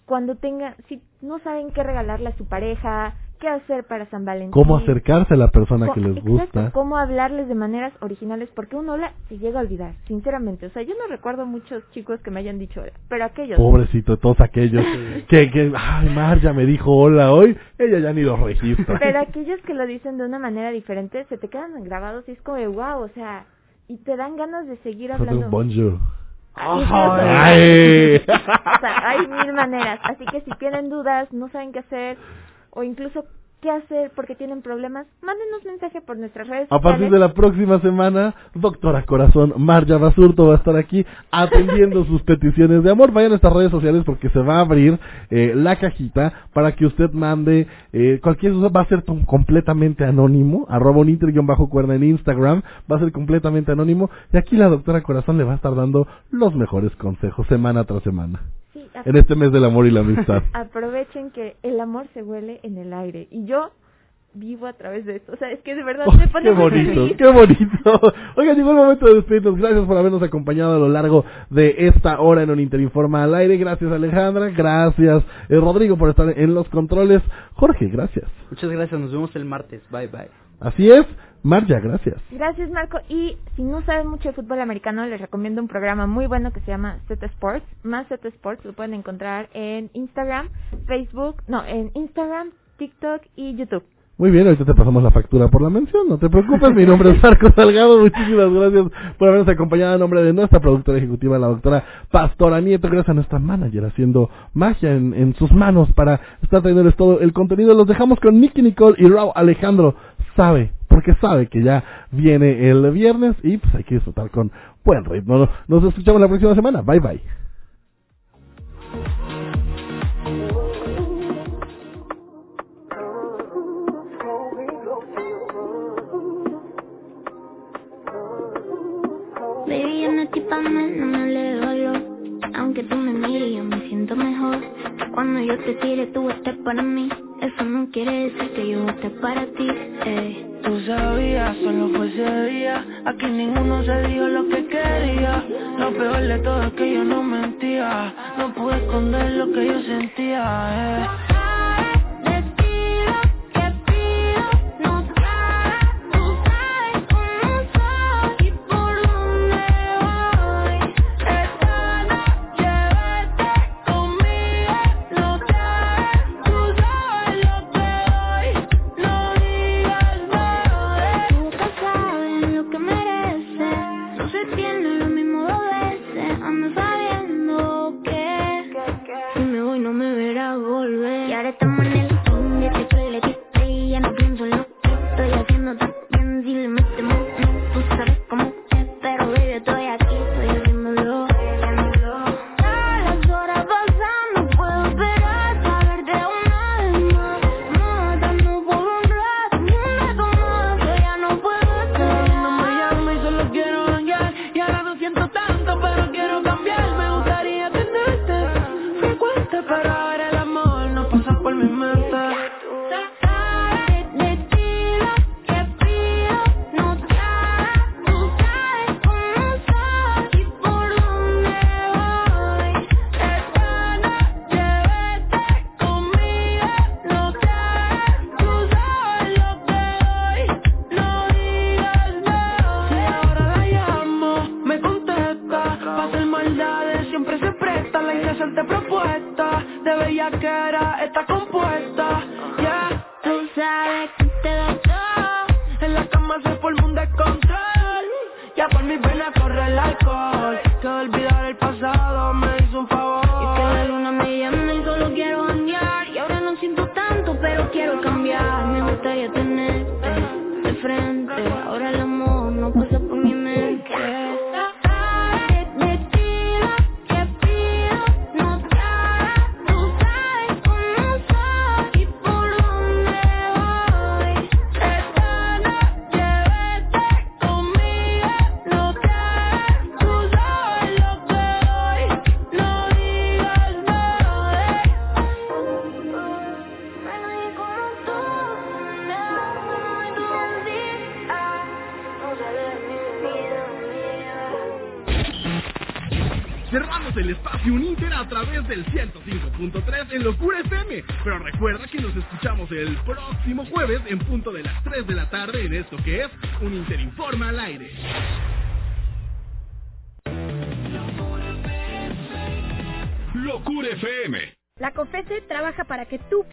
cuando tenga, si no saben qué regalarle a su pareja, qué hacer para San Valentín. Cómo acercarse a la persona que les exacto, gusta. Cómo hablarles de maneras originales, porque uno hola se llega a olvidar, sinceramente. O sea, yo no recuerdo muchos chicos que me hayan dicho hola, pero aquellos. Pobrecito, todos aquellos *laughs* que, que, ay, Marja me dijo hola hoy, ella ya ni lo registra. Pero aquellos que lo dicen de una manera diferente, se te quedan grabados y es como de wow, o sea, y te dan ganas de seguir hablando. Bonjour. Ay. o sea, hay mil maneras. Así que si tienen dudas, no saben qué hacer, o incluso qué hacer porque tienen problemas, mándenos mensaje por nuestras redes A partir de la próxima semana, doctora Corazón, Marja Basurto va a estar aquí atendiendo *laughs* sus peticiones de amor. Vayan a nuestras redes sociales porque se va a abrir eh, la cajita para que usted mande eh, cualquier cosa. Va a ser completamente anónimo, arroba un inter-cuerda en Instagram, va a ser completamente anónimo. Y aquí la doctora Corazón le va a estar dando los mejores consejos semana tras semana. Sí, en este mes del amor y la amistad. *laughs* Aprovechen que el amor se huele en el aire y yo vivo a través de esto. O sea, es que de verdad oh, me pone Qué bonito, qué bonito. *laughs* Oigan, llegó el momento de despedirnos. Gracias por habernos acompañado a lo largo de esta hora en un Interinforma al aire. Gracias Alejandra, gracias eh, Rodrigo por estar en los controles. Jorge, gracias. Muchas gracias, nos vemos el martes. Bye bye. Así es. Marja, gracias. Gracias, Marco. Y si no saben mucho de fútbol americano, les recomiendo un programa muy bueno que se llama Z Sports. Más Z Sports lo pueden encontrar en Instagram, Facebook, no, en Instagram, TikTok y YouTube. Muy bien, ahorita te pasamos la factura por la mención, no te preocupes, mi nombre es Marco Salgado, muchísimas gracias por habernos acompañado en nombre de nuestra productora ejecutiva, la doctora Pastora Nieto, gracias a nuestra manager haciendo magia en, en sus manos para estar trayéndoles todo el contenido. Los dejamos con Nicky Nicole y Raúl Alejandro, sabe, porque sabe que ya viene el viernes y pues hay que disfrutar con buen ritmo. Nos escuchamos la próxima semana, bye bye. Baby, yo no estoy no me hable de valor. Aunque tú me mires, yo me siento mejor. Cuando yo te tire, tú estés para mí. Eso no quiere decir que yo esté para ti. Eh. Tú sabías, solo fue ese día. Aquí ninguno se dijo lo que quería. Lo peor de todo es que yo no mentía. No pude esconder lo que yo sentía. Eh. esto que es un Interinforma al aire. Locura FM. La COFESE trabaja para que tú